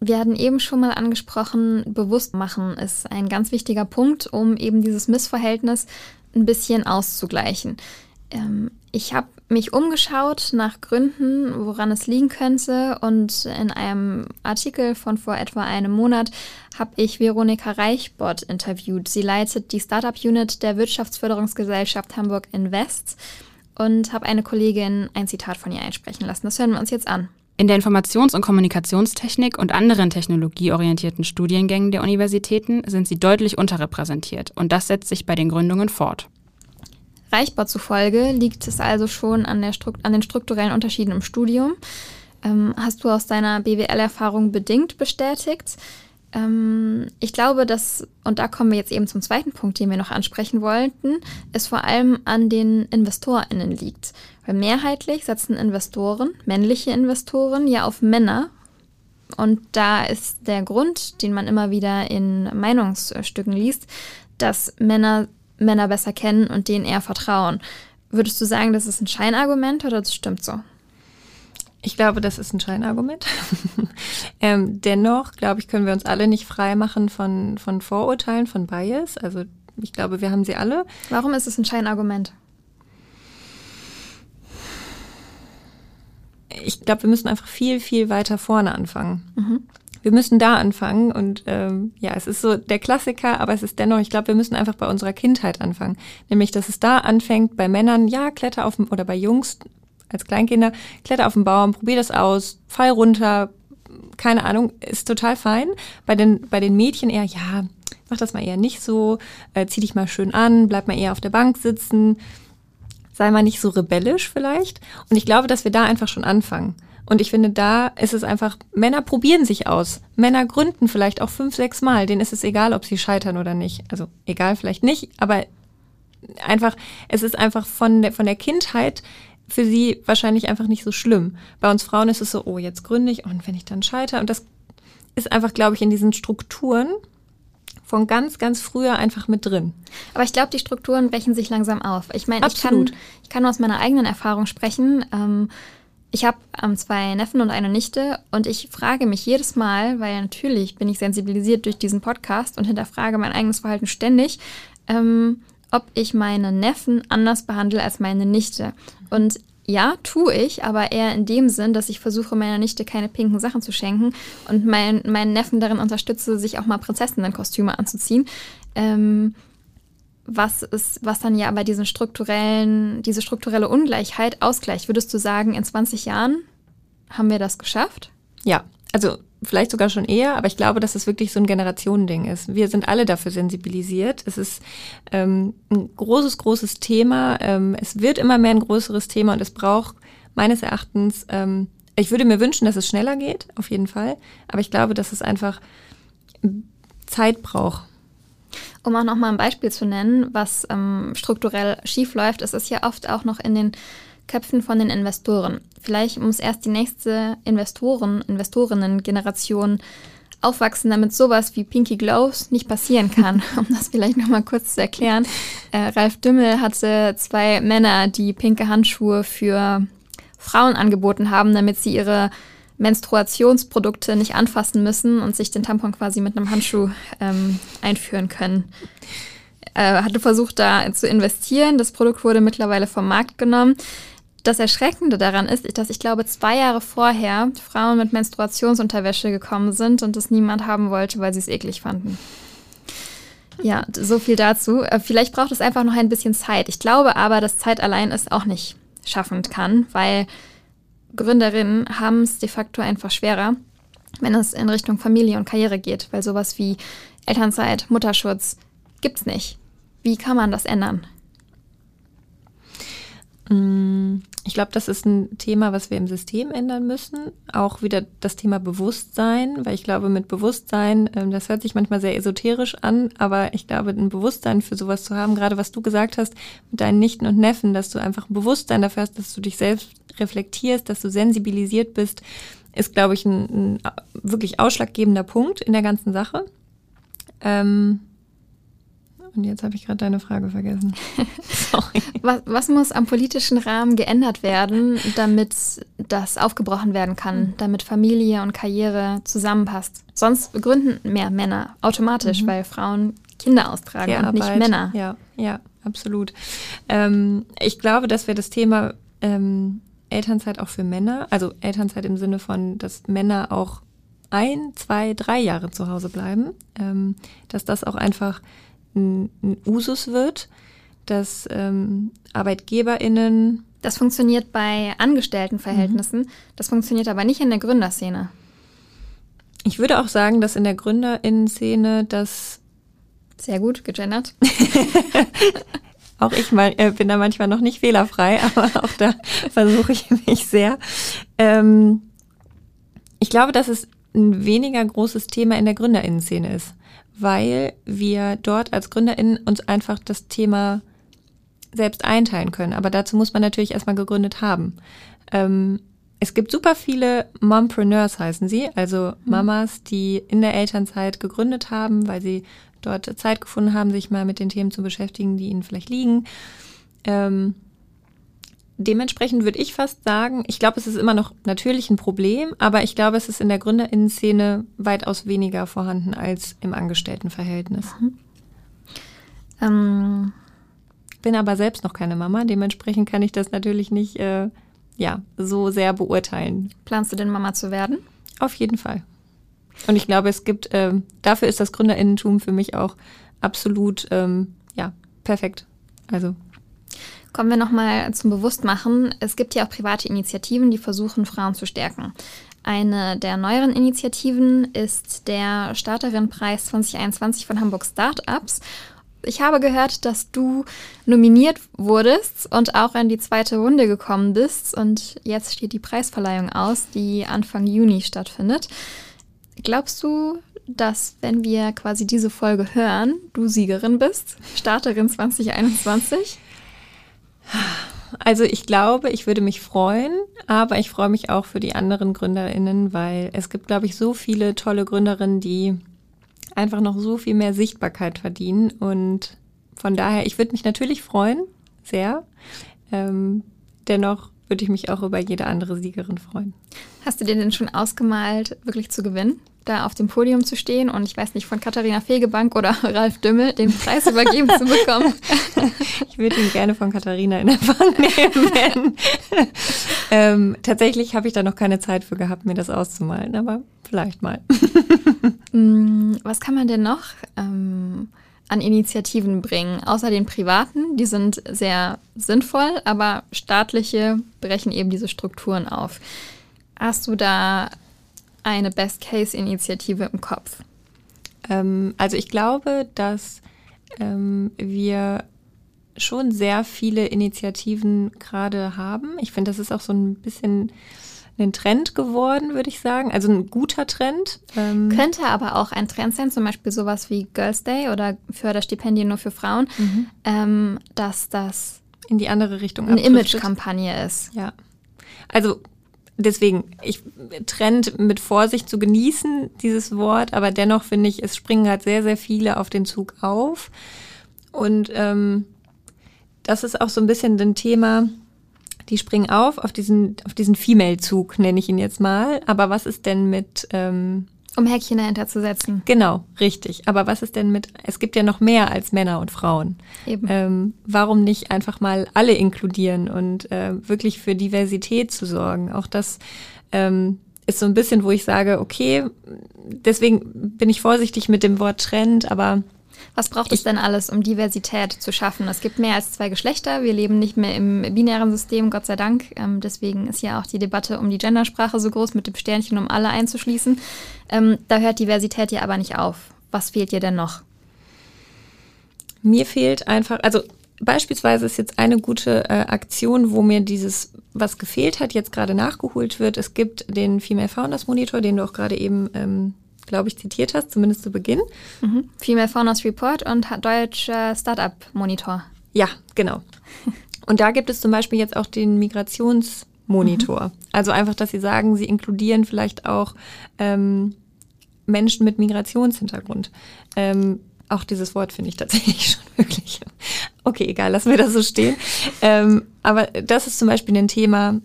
Speaker 2: Wir hatten eben schon mal angesprochen, bewusst machen ist ein ganz wichtiger Punkt, um eben dieses Missverhältnis ein bisschen auszugleichen. Ähm, ich habe mich umgeschaut nach Gründen, woran es liegen könnte und in einem Artikel von vor etwa einem Monat habe ich Veronika Reichbott interviewt. Sie leitet die Startup Unit der Wirtschaftsförderungsgesellschaft Hamburg Invest und habe eine Kollegin ein Zitat von ihr einsprechen lassen. Das hören wir uns jetzt an.
Speaker 1: In der Informations- und Kommunikationstechnik und anderen technologieorientierten Studiengängen der Universitäten sind sie deutlich unterrepräsentiert und das setzt sich bei den Gründungen fort.
Speaker 2: Reichbar zufolge liegt es also schon an, der an den strukturellen Unterschieden im Studium. Ähm, hast du aus deiner BWL-Erfahrung bedingt bestätigt? Ähm, ich glaube, dass, und da kommen wir jetzt eben zum zweiten Punkt, den wir noch ansprechen wollten, es vor allem an den InvestorInnen liegt. Weil mehrheitlich setzen Investoren, männliche Investoren, ja auf Männer. Und da ist der Grund, den man immer wieder in Meinungsstücken liest, dass Männer Männer besser kennen und denen eher vertrauen. Würdest du sagen, das ist ein Scheinargument oder das stimmt so?
Speaker 3: Ich glaube, das ist ein Scheinargument. ähm, dennoch, glaube ich, können wir uns alle nicht frei machen von, von Vorurteilen, von Bias. Also ich glaube, wir haben sie alle.
Speaker 2: Warum ist es ein Scheinargument?
Speaker 3: Ich glaube, wir müssen einfach viel, viel weiter vorne anfangen. Mhm wir müssen da anfangen. Und ähm, ja, es ist so der Klassiker, aber es ist dennoch, ich glaube, wir müssen einfach bei unserer Kindheit anfangen. Nämlich, dass es da anfängt, bei Männern, ja, kletter auf dem, oder bei Jungs als Kleinkinder, kletter auf den Baum, probier das aus, fall runter, keine Ahnung, ist total fein. Bei den, bei den Mädchen eher, ja, mach das mal eher nicht so, äh, zieh dich mal schön an, bleib mal eher auf der Bank sitzen, sei mal nicht so rebellisch vielleicht. Und ich glaube, dass wir da einfach schon anfangen. Und ich finde, da ist es einfach, Männer probieren sich aus. Männer gründen vielleicht auch fünf, sechs Mal. Denen ist es egal, ob sie scheitern oder nicht. Also egal vielleicht nicht, aber einfach, es ist einfach von der, von der Kindheit für sie wahrscheinlich einfach nicht so schlimm. Bei uns Frauen ist es so, oh, jetzt gründe ich und wenn ich dann scheitere. Und das ist einfach, glaube ich, in diesen Strukturen von ganz, ganz früher einfach mit drin.
Speaker 2: Aber ich glaube, die Strukturen brechen sich langsam auf. Ich meine, ich kann, ich kann aus meiner eigenen Erfahrung sprechen. Ähm, ich habe ähm, zwei Neffen und eine Nichte und ich frage mich jedes Mal, weil natürlich bin ich sensibilisiert durch diesen Podcast und hinterfrage mein eigenes Verhalten ständig, ähm, ob ich meine Neffen anders behandle als meine Nichte. Und ja, tue ich, aber eher in dem Sinn, dass ich versuche, meiner Nichte keine pinken Sachen zu schenken und mein, meinen Neffen darin unterstütze, sich auch mal Prinzessinnenkostüme anzuziehen. Ähm, was ist, was dann ja aber diesen strukturellen, diese strukturelle Ungleichheit ausgleicht. Würdest du sagen, in 20 Jahren haben wir das geschafft?
Speaker 3: Ja, also vielleicht sogar schon eher, aber ich glaube, dass es wirklich so ein Generationending ist. Wir sind alle dafür sensibilisiert. Es ist ähm, ein großes, großes Thema. Ähm, es wird immer mehr ein größeres Thema und es braucht meines Erachtens, ähm, ich würde mir wünschen, dass es schneller geht, auf jeden Fall. Aber ich glaube, dass es einfach Zeit braucht.
Speaker 2: Um auch noch mal ein Beispiel zu nennen, was ähm, strukturell schief läuft, ist es ja oft auch noch in den Köpfen von den Investoren. Vielleicht muss erst die nächste Investoren, Investorinnen-Generation aufwachsen, damit sowas wie Pinky Glows nicht passieren kann. Um das vielleicht noch mal kurz zu erklären. Äh, Ralf Dümmel hatte zwei Männer, die pinke Handschuhe für Frauen angeboten haben, damit sie ihre Menstruationsprodukte nicht anfassen müssen und sich den Tampon quasi mit einem Handschuh ähm, einführen können. Äh, hatte versucht, da zu investieren. Das Produkt wurde mittlerweile vom Markt genommen. Das Erschreckende daran ist, dass ich glaube, zwei Jahre vorher Frauen mit Menstruationsunterwäsche gekommen sind und das niemand haben wollte, weil sie es eklig fanden. Ja, so viel dazu. Äh, vielleicht braucht es einfach noch ein bisschen Zeit. Ich glaube aber, dass Zeit allein es auch nicht schaffen kann, weil Gründerinnen haben es de facto einfach schwerer, wenn es in Richtung Familie und Karriere geht, weil sowas wie Elternzeit, Mutterschutz gibt's nicht. Wie kann man das ändern?
Speaker 3: Mm, ich glaube, das ist ein Thema, was wir im System ändern müssen. Auch wieder das Thema Bewusstsein, weil ich glaube, mit Bewusstsein, ähm, das hört sich manchmal sehr esoterisch an, aber ich glaube, ein Bewusstsein für sowas zu haben, gerade was du gesagt hast mit deinen Nichten und Neffen, dass du einfach ein Bewusstsein dafür hast, dass du dich selbst reflektierst, dass du sensibilisiert bist, ist, glaube ich, ein, ein wirklich ausschlaggebender Punkt in der ganzen Sache. Ähm, und jetzt habe ich gerade deine Frage vergessen.
Speaker 2: Sorry. Was, was, muss am politischen Rahmen geändert werden, damit das aufgebrochen werden kann, damit Familie und Karriere zusammenpasst? Sonst gründen mehr Männer automatisch, mhm. weil Frauen Kinder austragen
Speaker 3: ja,
Speaker 2: und nicht Männer.
Speaker 3: Ja, ja, absolut. Ähm, ich glaube, dass wir das Thema ähm, Elternzeit auch für Männer, also Elternzeit im Sinne von, dass Männer auch ein, zwei, drei Jahre zu Hause bleiben, ähm, dass das auch einfach ein, ein Usus wird, dass ähm, ArbeitgeberInnen.
Speaker 2: Das funktioniert bei Angestelltenverhältnissen, mhm. das funktioniert aber nicht in der Gründerszene.
Speaker 3: Ich würde auch sagen, dass in der GründerInnen-Szene das.
Speaker 2: Sehr gut, gegendert.
Speaker 3: auch ich mal, äh, bin da manchmal noch nicht fehlerfrei, aber auch da versuche ich mich sehr. Ähm, ich glaube, dass es ein weniger großes Thema in der GründerInnen-Szene ist weil wir dort als GründerInnen uns einfach das Thema selbst einteilen können. Aber dazu muss man natürlich erstmal gegründet haben. Ähm, es gibt super viele Mompreneurs heißen sie, also mhm. Mamas, die in der Elternzeit gegründet haben, weil sie dort Zeit gefunden haben, sich mal mit den Themen zu beschäftigen, die ihnen vielleicht liegen. Ähm, dementsprechend würde ich fast sagen, ich glaube, es ist immer noch natürlich ein Problem, aber ich glaube, es ist in der Gründerinnenszene weitaus weniger vorhanden als im Angestelltenverhältnis. Mhm. Ähm. Bin aber selbst noch keine Mama, dementsprechend kann ich das natürlich nicht äh, ja, so sehr beurteilen.
Speaker 2: Planst du denn Mama zu werden?
Speaker 3: Auf jeden Fall. Und ich glaube, es gibt, äh, dafür ist das Gründerinnentum für mich auch absolut, ähm, ja, perfekt. Also
Speaker 2: Kommen wir nochmal zum Bewusstmachen. Es gibt ja auch private Initiativen, die versuchen, Frauen zu stärken. Eine der neueren Initiativen ist der Starterinnenpreis 2021 von Hamburg Startups. Ich habe gehört, dass du nominiert wurdest und auch in die zweite Runde gekommen bist. Und jetzt steht die Preisverleihung aus, die Anfang Juni stattfindet. Glaubst du, dass, wenn wir quasi diese Folge hören, du Siegerin bist? Starterin 2021?
Speaker 3: Also ich glaube, ich würde mich freuen, aber ich freue mich auch für die anderen Gründerinnen, weil es gibt, glaube ich, so viele tolle Gründerinnen, die einfach noch so viel mehr Sichtbarkeit verdienen. Und von daher, ich würde mich natürlich freuen, sehr. Ähm, dennoch würde ich mich auch über jede andere Siegerin freuen.
Speaker 2: Hast du dir denn schon ausgemalt, wirklich zu gewinnen? da auf dem Podium zu stehen und ich weiß nicht, von Katharina Fegebank oder Ralf Dümmel den Preis übergeben zu bekommen.
Speaker 3: Ich würde ihn gerne von Katharina in Empfang nehmen. ähm, tatsächlich habe ich da noch keine Zeit für gehabt, mir das auszumalen, aber vielleicht mal.
Speaker 2: Mm, was kann man denn noch ähm, an Initiativen bringen, außer den privaten? Die sind sehr sinnvoll, aber staatliche brechen eben diese Strukturen auf. Hast du da eine Best-Case-Initiative im Kopf?
Speaker 3: Ähm, also ich glaube, dass ähm, wir schon sehr viele Initiativen gerade haben. Ich finde, das ist auch so ein bisschen ein Trend geworden, würde ich sagen. Also ein guter Trend.
Speaker 2: Ähm Könnte aber auch ein Trend sein, zum Beispiel sowas wie Girls Day oder Förderstipendien nur für Frauen, mhm. ähm, dass das
Speaker 3: in die andere Richtung
Speaker 2: eine Image-Kampagne ist.
Speaker 3: Ja. Also deswegen, ich Trend mit Vorsicht zu genießen, dieses Wort, aber dennoch finde ich, es springen halt sehr, sehr viele auf den Zug auf. Und ähm, das ist auch so ein bisschen ein Thema, die springen auf, auf diesen, auf diesen Female-Zug, nenne ich ihn jetzt mal. Aber was ist denn mit ähm,
Speaker 2: um Häkchen dahinter zu setzen.
Speaker 3: Genau, richtig. Aber was ist denn mit, es gibt ja noch mehr als Männer und Frauen. Eben. Ähm, warum nicht einfach mal alle inkludieren und äh, wirklich für Diversität zu sorgen? Auch das ähm, ist so ein bisschen, wo ich sage, okay, deswegen bin ich vorsichtig mit dem Wort Trend, aber
Speaker 2: was braucht es denn alles, um Diversität zu schaffen? Es gibt mehr als zwei Geschlechter. Wir leben nicht mehr im binären System, Gott sei Dank. Ähm, deswegen ist ja auch die Debatte um die Gendersprache so groß mit dem Sternchen, um alle einzuschließen. Ähm, da hört Diversität ja aber nicht auf. Was fehlt dir denn noch?
Speaker 3: Mir fehlt einfach, also beispielsweise ist jetzt eine gute äh, Aktion, wo mir dieses, was gefehlt hat, jetzt gerade nachgeholt wird. Es gibt den Female Founders Monitor, den du auch gerade eben, ähm, glaube ich, zitiert hast, zumindest zu Beginn.
Speaker 2: Mhm. Female Founders Report und Deutscher Startup Monitor.
Speaker 3: Ja, genau. Und da gibt es zum Beispiel jetzt auch den Migrationsmonitor. Mhm. Also einfach, dass sie sagen, sie inkludieren vielleicht auch ähm, Menschen mit Migrationshintergrund. Ähm, auch dieses Wort finde ich tatsächlich schon wirklich. Okay, egal, lassen wir das so stehen. Ähm, aber das ist zum Beispiel ein Thema,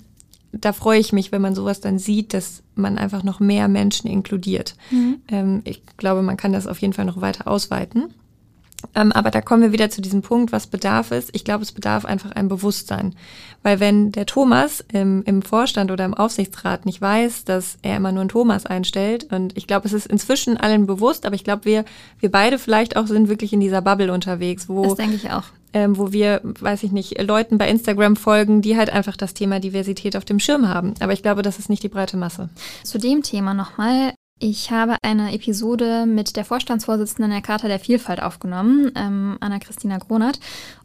Speaker 3: da freue ich mich, wenn man sowas dann sieht, dass man einfach noch mehr Menschen inkludiert. Mhm. Ähm, ich glaube, man kann das auf jeden Fall noch weiter ausweiten. Ähm, aber da kommen wir wieder zu diesem Punkt, was bedarf es. Ich glaube, es bedarf einfach ein Bewusstsein. Weil wenn der Thomas im, im Vorstand oder im Aufsichtsrat nicht weiß, dass er immer nur einen Thomas einstellt, und ich glaube, es ist inzwischen allen bewusst, aber ich glaube, wir, wir beide vielleicht auch sind wirklich in dieser Bubble unterwegs, wo.
Speaker 2: Das denke ich auch.
Speaker 3: Ähm, wo wir, weiß ich nicht, Leuten bei Instagram folgen, die halt einfach das Thema Diversität auf dem Schirm haben. Aber ich glaube, das ist nicht die breite Masse.
Speaker 2: Zu dem Thema nochmal. Ich habe eine Episode mit der Vorstandsvorsitzenden der Charta der Vielfalt aufgenommen, ähm, Anna-Christina Gronert.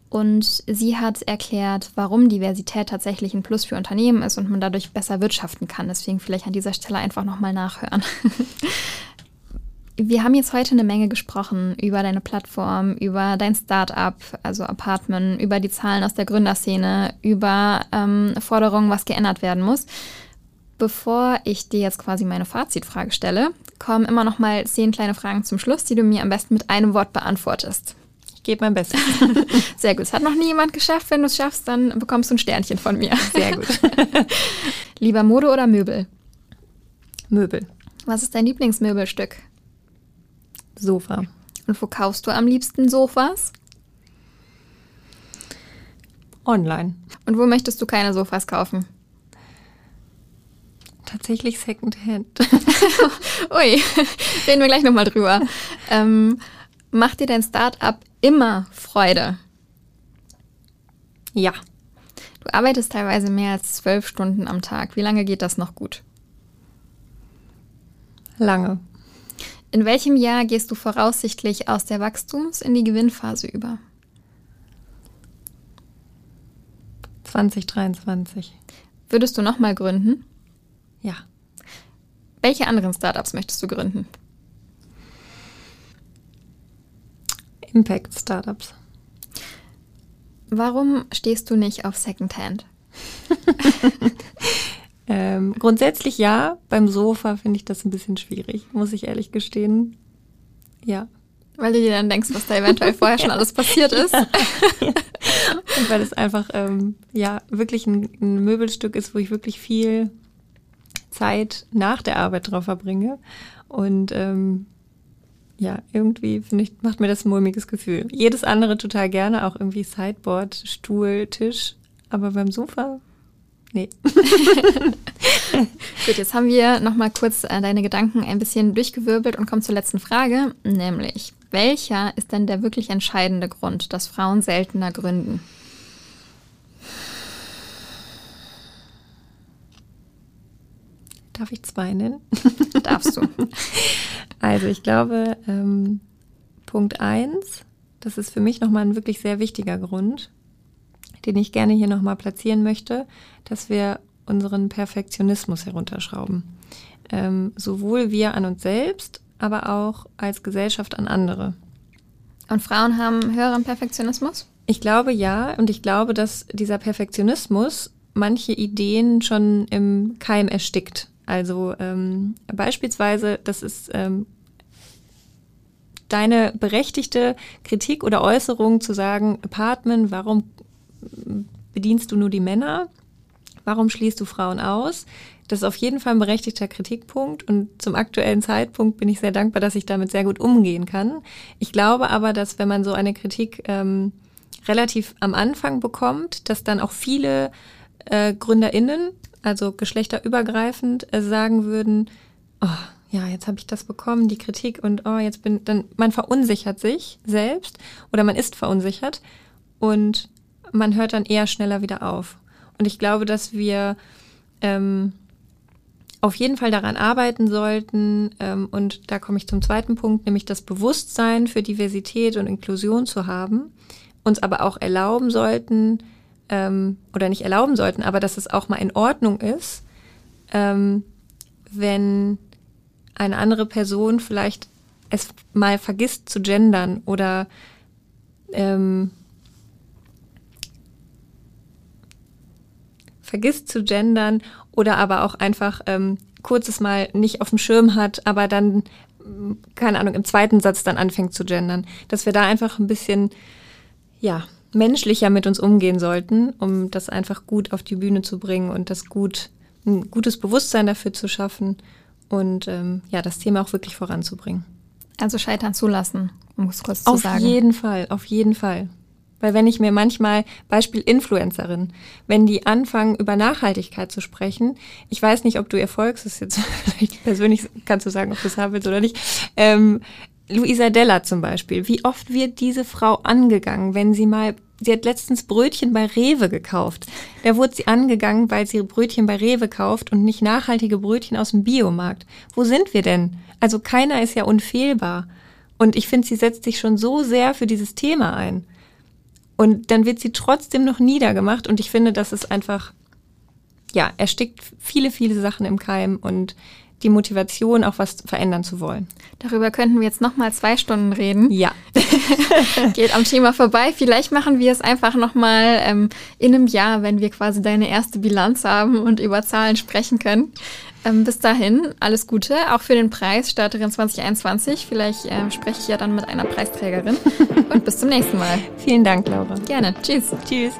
Speaker 2: Und sie hat erklärt, warum Diversität tatsächlich ein Plus für Unternehmen ist und man dadurch besser wirtschaften kann. Deswegen vielleicht an dieser Stelle einfach nochmal nachhören. Wir haben jetzt heute eine Menge gesprochen über deine Plattform, über dein Startup, also Apartment, über die Zahlen aus der Gründerszene, über ähm, Forderungen, was geändert werden muss. Bevor ich dir jetzt quasi meine Fazitfrage stelle, kommen immer noch mal zehn kleine Fragen zum Schluss, die du mir am besten mit einem Wort beantwortest.
Speaker 3: Ich gebe mein Bestes.
Speaker 2: Sehr gut. Das hat noch nie jemand geschafft. Wenn du es schaffst, dann bekommst du ein Sternchen von mir.
Speaker 3: Sehr gut.
Speaker 2: Lieber Mode oder Möbel?
Speaker 3: Möbel.
Speaker 2: Was ist dein Lieblingsmöbelstück?
Speaker 3: Sofa.
Speaker 2: Und wo kaufst du am liebsten Sofas?
Speaker 3: Online.
Speaker 2: Und wo möchtest du keine Sofas kaufen?
Speaker 3: Tatsächlich Secondhand.
Speaker 2: Ui, reden wir gleich nochmal drüber. Ähm, macht dir dein Startup immer Freude?
Speaker 3: Ja.
Speaker 2: Du arbeitest teilweise mehr als zwölf Stunden am Tag. Wie lange geht das noch gut?
Speaker 3: Lange.
Speaker 2: In welchem Jahr gehst du voraussichtlich aus der Wachstums- in die Gewinnphase über?
Speaker 3: 2023.
Speaker 2: Würdest du nochmal gründen?
Speaker 3: Ja.
Speaker 2: Welche anderen Startups möchtest du gründen?
Speaker 3: Impact Startups.
Speaker 2: Warum stehst du nicht auf Secondhand?
Speaker 3: ähm, grundsätzlich ja. Beim Sofa finde ich das ein bisschen schwierig, muss ich ehrlich gestehen. Ja.
Speaker 2: Weil du dir dann denkst, was da eventuell vorher schon alles passiert ist.
Speaker 3: Und weil es einfach ähm, ja wirklich ein, ein Möbelstück ist, wo ich wirklich viel Zeit nach der Arbeit drauf verbringe. Und ähm, ja, irgendwie finde ich, macht mir das ein mulmiges Gefühl. Jedes andere total gerne, auch irgendwie Sideboard, Stuhl, Tisch. Aber beim Sofa, nee.
Speaker 2: Gut, jetzt haben wir nochmal kurz äh, deine Gedanken ein bisschen durchgewirbelt und kommen zur letzten Frage, nämlich, welcher ist denn der wirklich entscheidende Grund, dass Frauen seltener gründen?
Speaker 3: Darf ich zwei nennen?
Speaker 2: Darfst du.
Speaker 3: Also ich glaube, ähm, Punkt eins, das ist für mich nochmal ein wirklich sehr wichtiger Grund, den ich gerne hier nochmal platzieren möchte, dass wir unseren Perfektionismus herunterschrauben. Ähm, sowohl wir an uns selbst, aber auch als Gesellschaft an andere.
Speaker 2: Und Frauen haben höheren Perfektionismus?
Speaker 3: Ich glaube ja, und ich glaube, dass dieser Perfektionismus manche Ideen schon im Keim erstickt. Also ähm, beispielsweise, das ist ähm, deine berechtigte Kritik oder Äußerung zu sagen, Apartment, warum bedienst du nur die Männer? Warum schließt du Frauen aus? Das ist auf jeden Fall ein berechtigter Kritikpunkt und zum aktuellen Zeitpunkt bin ich sehr dankbar, dass ich damit sehr gut umgehen kann. Ich glaube aber, dass wenn man so eine Kritik ähm, relativ am Anfang bekommt, dass dann auch viele äh, GründerInnen also geschlechterübergreifend, äh, sagen würden, oh, ja, jetzt habe ich das bekommen, die Kritik und oh, jetzt bin dann man verunsichert sich selbst oder man ist verunsichert und man hört dann eher schneller wieder auf. Und ich glaube, dass wir ähm, auf jeden Fall daran arbeiten sollten ähm, und da komme ich zum zweiten Punkt, nämlich das Bewusstsein für Diversität und Inklusion zu haben uns aber auch erlauben sollten, ähm, oder nicht erlauben sollten, aber dass es auch mal in Ordnung ist, ähm, wenn eine andere Person vielleicht es mal vergisst zu gendern oder ähm, vergisst zu gendern oder aber auch einfach ähm, kurzes Mal nicht auf dem Schirm hat, aber dann, keine Ahnung, im zweiten Satz dann anfängt zu gendern. Dass wir da einfach ein bisschen, ja, menschlicher mit uns umgehen sollten, um das einfach gut auf die Bühne zu bringen und das gut, ein gutes Bewusstsein dafür zu schaffen und ähm, ja, das Thema auch wirklich voranzubringen.
Speaker 2: Also Scheitern zulassen, um es kurz
Speaker 3: auf
Speaker 2: zu sagen.
Speaker 3: Auf jeden Fall, auf jeden Fall. Weil wenn ich mir manchmal, Beispiel Influencerin, wenn die anfangen, über Nachhaltigkeit zu sprechen, ich weiß nicht, ob du ihr folgst, ist jetzt vielleicht persönlich, kannst du sagen, ob du es haben willst oder nicht, ähm, Luisa Della zum Beispiel, wie oft wird diese Frau angegangen, wenn sie mal, sie hat letztens Brötchen bei Rewe gekauft. Da wurde sie angegangen, weil sie Brötchen bei Rewe kauft und nicht nachhaltige Brötchen aus dem Biomarkt. Wo sind wir denn? Also keiner ist ja unfehlbar. Und ich finde, sie setzt sich schon so sehr für dieses Thema ein. Und dann wird sie trotzdem noch niedergemacht. Und ich finde, das ist einfach, ja, erstickt viele, viele Sachen im Keim und die Motivation, auch was verändern zu wollen.
Speaker 2: Darüber könnten wir jetzt noch mal zwei Stunden reden.
Speaker 3: Ja.
Speaker 2: Geht am Thema vorbei. Vielleicht machen wir es einfach noch mal ähm, in einem Jahr, wenn wir quasi deine erste Bilanz haben und über Zahlen sprechen können. Ähm, bis dahin, alles Gute, auch für den Preis Starterin 2021. Vielleicht äh, spreche ich ja dann mit einer Preisträgerin. und bis zum nächsten Mal.
Speaker 3: Vielen Dank, Laura.
Speaker 2: Gerne. Tschüss.
Speaker 3: Tschüss.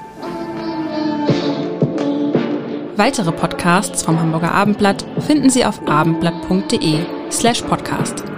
Speaker 1: Weitere Podcasts vom Hamburger Abendblatt finden Sie auf abendblatt.de slash podcast.